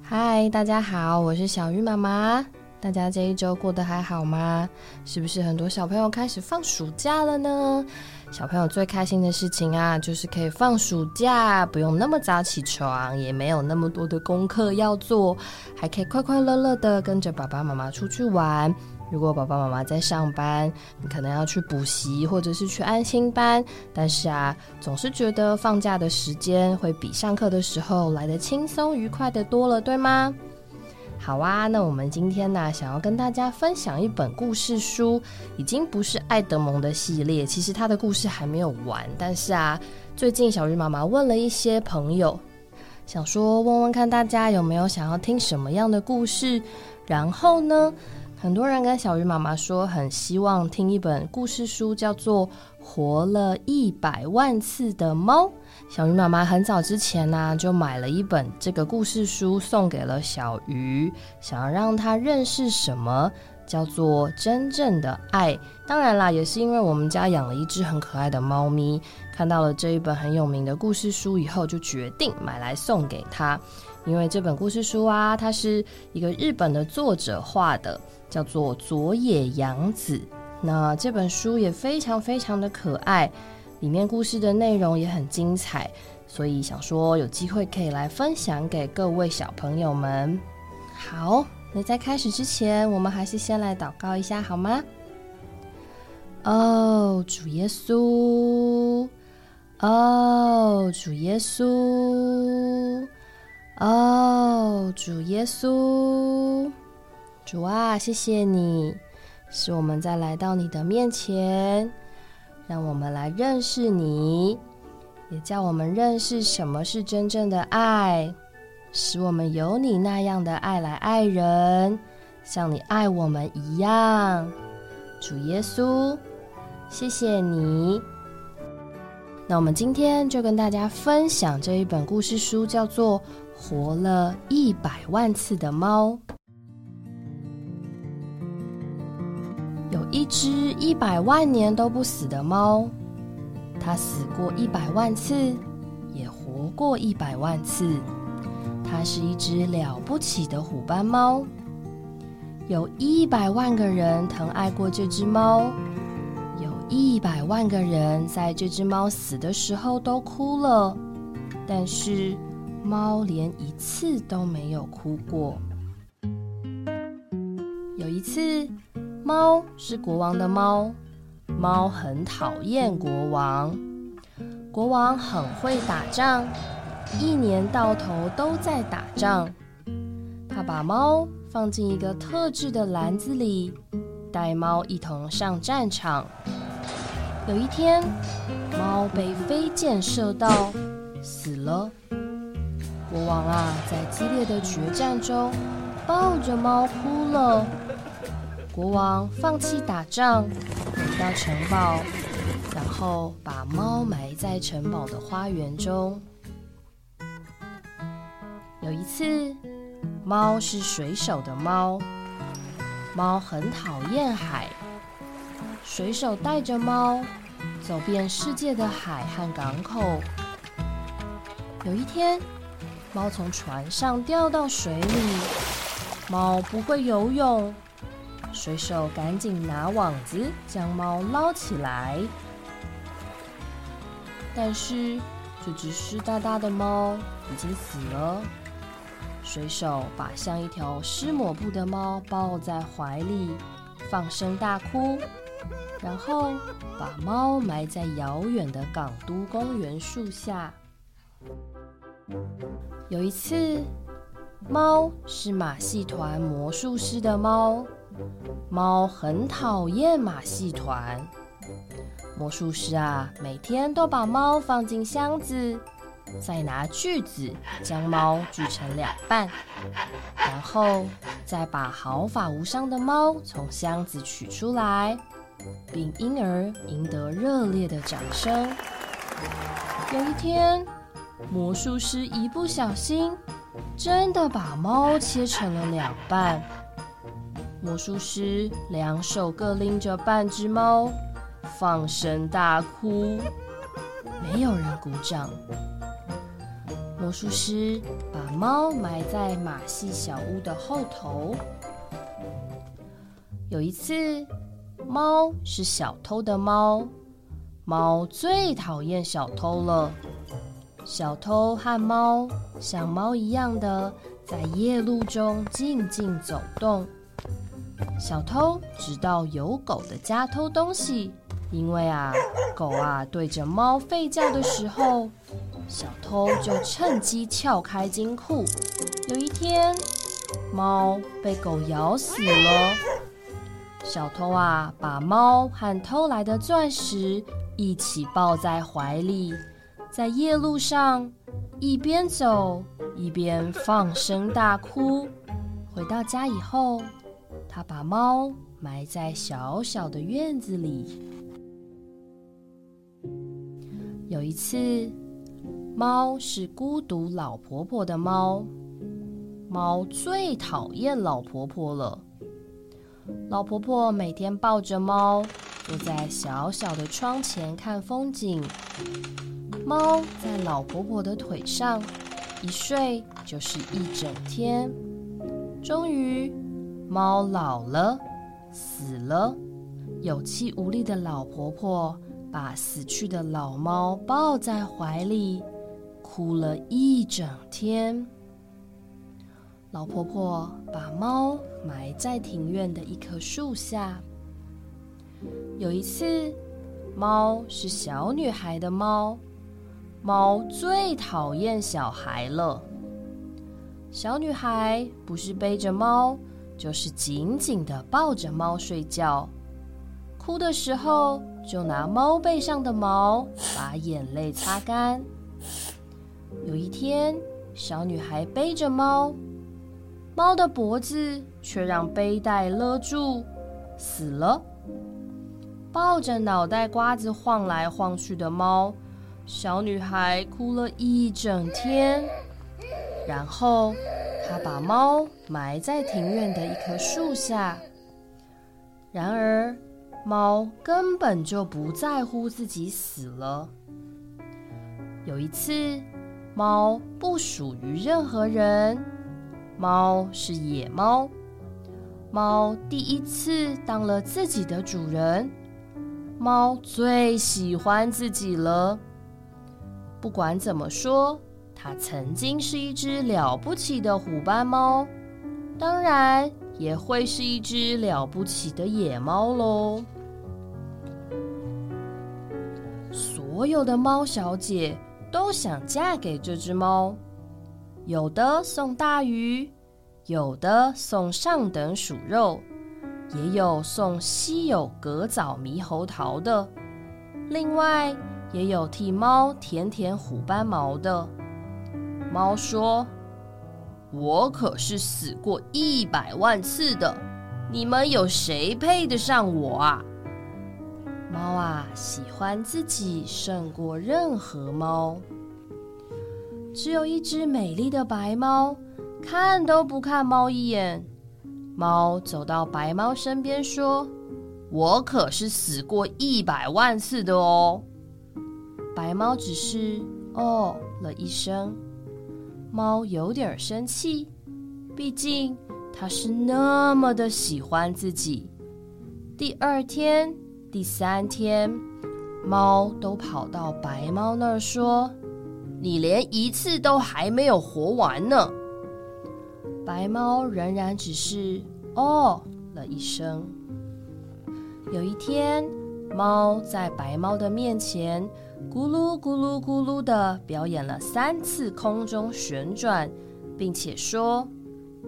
嗨，大家好，我是小鱼妈妈。大家这一周过得还好吗？是不是很多小朋友开始放暑假了呢？小朋友最开心的事情啊，就是可以放暑假，不用那么早起床，也没有那么多的功课要做，还可以快快乐乐的跟着爸爸妈妈出去玩。如果爸爸妈妈在上班，你可能要去补习或者是去安心班，但是啊，总是觉得放假的时间会比上课的时候来的轻松愉快的多了，对吗？好啊，那我们今天呢，想要跟大家分享一本故事书，已经不是爱德蒙的系列，其实他的故事还没有完，但是啊，最近小鱼妈妈问了一些朋友，想说问问看大家有没有想要听什么样的故事，然后呢？很多人跟小鱼妈妈说，很希望听一本故事书，叫做《活了一百万次的猫》。小鱼妈妈很早之前呢，就买了一本这个故事书，送给了小鱼，想要让他认识什么叫做真正的爱。当然啦，也是因为我们家养了一只很可爱的猫咪，看到了这一本很有名的故事书以后，就决定买来送给他。因为这本故事书啊，它是一个日本的作者画的。叫做佐野洋子，那这本书也非常非常的可爱，里面故事的内容也很精彩，所以想说有机会可以来分享给各位小朋友们。好，那在开始之前，我们还是先来祷告一下好吗？哦，主耶稣，哦，主耶稣，哦，主耶稣。主啊，谢谢你，使我们在来到你的面前，让我们来认识你，也叫我们认识什么是真正的爱，使我们有你那样的爱来爱人，像你爱我们一样。主耶稣，谢谢你。那我们今天就跟大家分享这一本故事书，叫做《活了一百万次的猫》。一百万年都不死的猫，它死过一百万次，也活过一百万次。它是一只了不起的虎斑猫，有一百万个人疼爱过这只猫，有一百万个人在这只猫死的时候都哭了，但是猫连一次都没有哭过。有一次。猫是国王的猫，猫很讨厌国王。国王很会打仗，一年到头都在打仗。他把猫放进一个特制的篮子里，带猫一同上战场。有一天，猫被飞箭射到，死了。国王啊，在激烈的决战中，抱着猫哭了。国王放弃打仗，回到城堡，然后把猫埋在城堡的花园中。有一次，猫是水手的猫，猫很讨厌海。水手带着猫走遍世界的海和港口。有一天，猫从船上掉到水里，猫不会游泳。水手赶紧拿网子将猫捞起来，但是这只湿哒哒的猫已经死了。水手把像一条湿抹布的猫抱在怀里，放声大哭，然后把猫埋在遥远的港都公园树下。有一次，猫是马戏团魔术师的猫。猫很讨厌马戏团。魔术师啊，每天都把猫放进箱子，再拿锯子将猫锯成两半，然后再把毫发无伤的猫从箱子取出来，并因而赢得热烈的掌声。有一天，魔术师一不小心，真的把猫切成了两半。魔术师两手各拎着半只猫，放声大哭，没有人鼓掌。魔术师把猫埋在马戏小屋的后头。有一次，猫是小偷的猫，猫最讨厌小偷了。小偷和猫像猫一样的在夜路中静静走动。小偷直到有狗的家偷东西，因为啊，狗啊对着猫吠叫的时候，小偷就趁机撬开金库。有一天，猫被狗咬死了。小偷啊，把猫和偷来的钻石一起抱在怀里。在夜路上，一边走一边放声大哭。回到家以后，他把猫埋在小小的院子里。有一次，猫是孤独老婆婆的猫，猫最讨厌老婆婆了。老婆婆每天抱着猫，坐在小小的窗前看风景。猫在老婆婆的腿上一睡就是一整天。终于，猫老了，死了。有气无力的老婆婆把死去的老猫抱在怀里，哭了一整天。老婆婆把猫埋在庭院的一棵树下。有一次，猫是小女孩的猫。猫最讨厌小孩了。小女孩不是背着猫，就是紧紧的抱着猫睡觉。哭的时候，就拿猫背上的毛把眼泪擦干。有一天，小女孩背着猫，猫的脖子却让背带勒住，死了。抱着脑袋瓜子晃来晃去的猫。小女孩哭了一整天，然后他把猫埋在庭院的一棵树下。然而，猫根本就不在乎自己死了。有一次，猫不属于任何人，猫是野猫。猫第一次当了自己的主人，猫最喜欢自己了。不管怎么说，它曾经是一只了不起的虎斑猫，当然也会是一只了不起的野猫喽。所有的猫小姐都想嫁给这只猫，有的送大鱼，有的送上等鼠肉，也有送稀有葛枣猕猴桃的，另外。也有替猫舔舔虎斑毛的。猫说：“我可是死过一百万次的，你们有谁配得上我啊？”猫啊，喜欢自己胜过任何猫。只有一只美丽的白猫，看都不看猫一眼。猫走到白猫身边说：“我可是死过一百万次的哦。”白猫只是哦了一声，猫有点生气，毕竟它是那么的喜欢自己。第二天、第三天，猫都跑到白猫那儿说：“你连一次都还没有活完呢。”白猫仍然只是哦了一声。有一天，猫在白猫的面前。咕噜咕噜咕噜的表演了三次空中旋转，并且说：“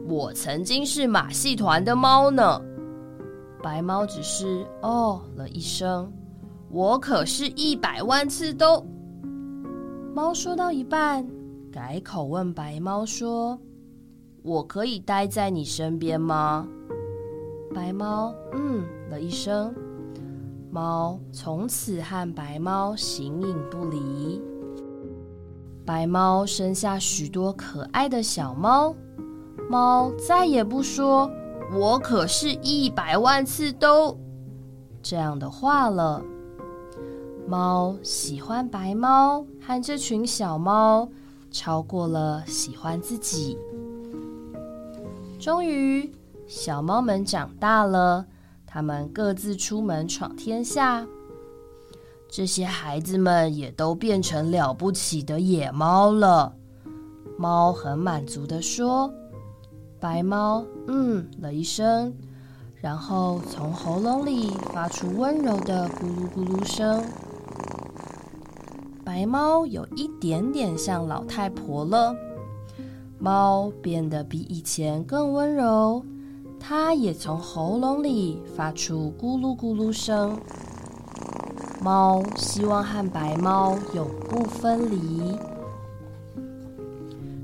我曾经是马戏团的猫呢。”白猫只是哦了一声：“我可是一百万次都……”猫说到一半，改口问白猫说：“我可以待在你身边吗？”白猫嗯了一声。猫从此和白猫形影不离。白猫生下许多可爱的小猫，猫再也不说“我可是一百万次都”这样的话了。猫喜欢白猫和这群小猫，超过了喜欢自己。终于，小猫们长大了，他们各自出门闯天下。这些孩子们也都变成了不起的野猫了。猫很满足的说：“白猫，嗯了一声，然后从喉咙里发出温柔的咕噜咕噜声。白猫有一点点像老太婆了。猫变得比以前更温柔，它也从喉咙里发出咕噜咕噜声。”猫希望和白猫永不分离。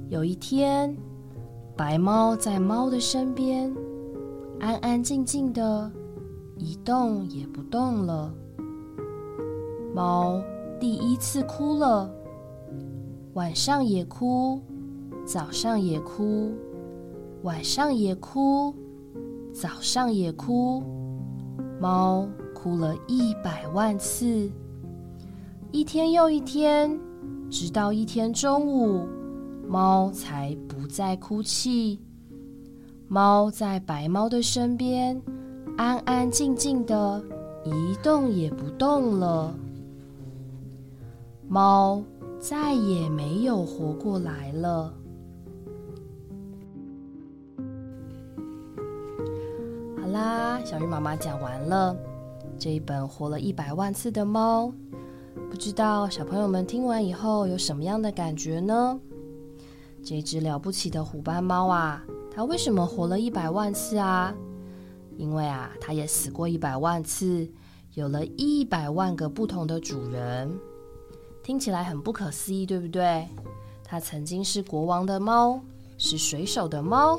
有一天，白猫在猫的身边，安安静静的，一动也不动了。猫第一次哭了，晚上也哭，早上也哭，晚上也哭，早上也哭。猫。哭了一百万次，一天又一天，直到一天中午，猫才不再哭泣。猫在白猫的身边，安安静静的，一动也不动了。猫再也没有活过来了。小鱼妈妈讲完了。这一本活了一百万次的猫，不知道小朋友们听完以后有什么样的感觉呢？这只了不起的虎斑猫啊，它为什么活了一百万次啊？因为啊，它也死过一百万次，有了一百万个不同的主人，听起来很不可思议，对不对？它曾经是国王的猫，是水手的猫，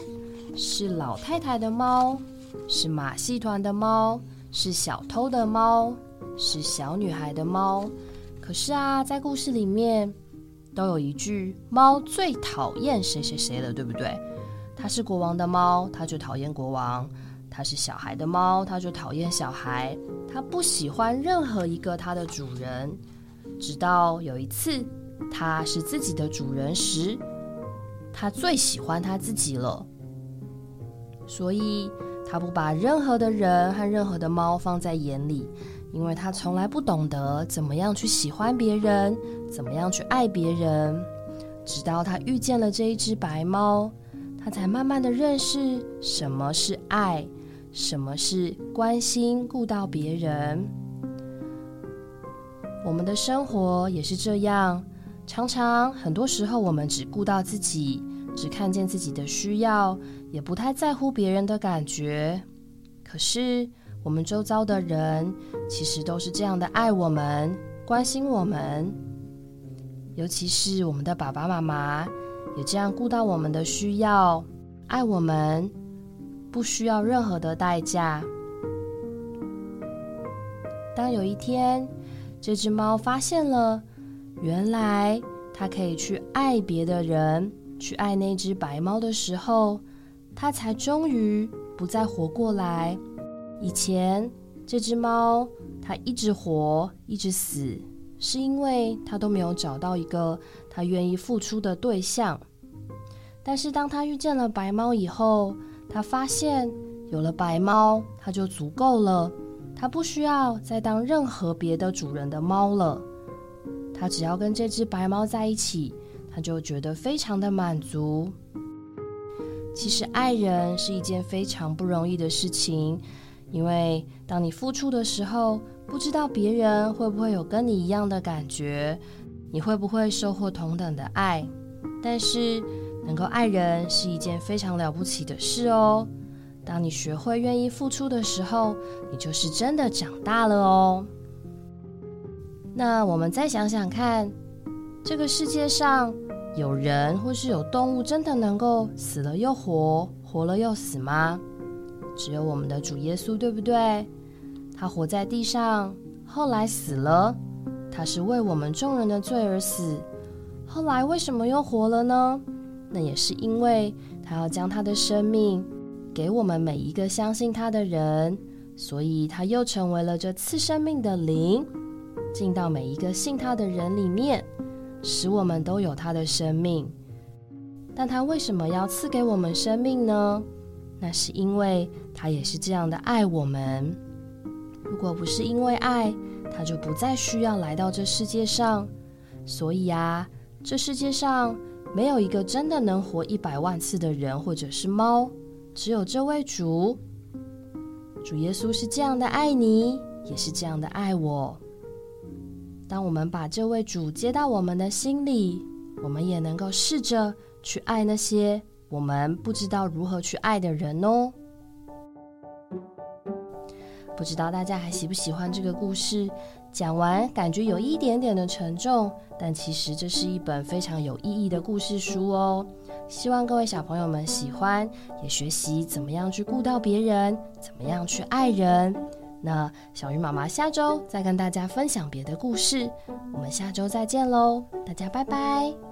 是老太太的猫，是马戏团的猫。是小偷的猫，是小女孩的猫。可是啊，在故事里面都有一句：猫最讨厌谁谁谁了，对不对？它是国王的猫，它就讨厌国王；它是小孩的猫，它就讨厌小孩。它不喜欢任何一个它的主人，直到有一次它是自己的主人时，它最喜欢它自己了。所以。他不把任何的人和任何的猫放在眼里，因为他从来不懂得怎么样去喜欢别人，怎么样去爱别人。直到他遇见了这一只白猫，他才慢慢的认识什么是爱，什么是关心顾到别人。我们的生活也是这样，常常很多时候我们只顾到自己。只看见自己的需要，也不太在乎别人的感觉。可是我们周遭的人，其实都是这样的爱我们、关心我们。尤其是我们的爸爸妈妈，也这样顾到我们的需要，爱我们，不需要任何的代价。当有一天，这只猫发现了，原来它可以去爱别的人。去爱那只白猫的时候，它才终于不再活过来。以前这只猫，它一直活，一直死，是因为它都没有找到一个它愿意付出的对象。但是当它遇见了白猫以后，它发现有了白猫，它就足够了，它不需要再当任何别的主人的猫了。它只要跟这只白猫在一起。他就觉得非常的满足。其实爱人是一件非常不容易的事情，因为当你付出的时候，不知道别人会不会有跟你一样的感觉，你会不会收获同等的爱。但是能够爱人是一件非常了不起的事哦。当你学会愿意付出的时候，你就是真的长大了哦。那我们再想想看。这个世界上有人或是有动物真的能够死了又活，活了又死吗？只有我们的主耶稣，对不对？他活在地上，后来死了，他是为我们众人的罪而死。后来为什么又活了呢？那也是因为他要将他的生命给我们每一个相信他的人，所以他又成为了这次生命的灵，进到每一个信他的人里面。使我们都有他的生命。但他为什么要赐给我们生命呢？那是因为他也是这样的爱我们。如果不是因为爱，他就不再需要来到这世界上。所以啊，这世界上没有一个真的能活一百万次的人或者是猫，只有这位主。主耶稣是这样的爱你，也是这样的爱我。当我们把这位主接到我们的心里，我们也能够试着去爱那些我们不知道如何去爱的人哦。不知道大家还喜不喜欢这个故事？讲完感觉有一点点的沉重，但其实这是一本非常有意义的故事书哦。希望各位小朋友们喜欢，也学习怎么样去顾到别人，怎么样去爱人。那小鱼妈妈下周再跟大家分享别的故事，我们下周再见喽，大家拜拜。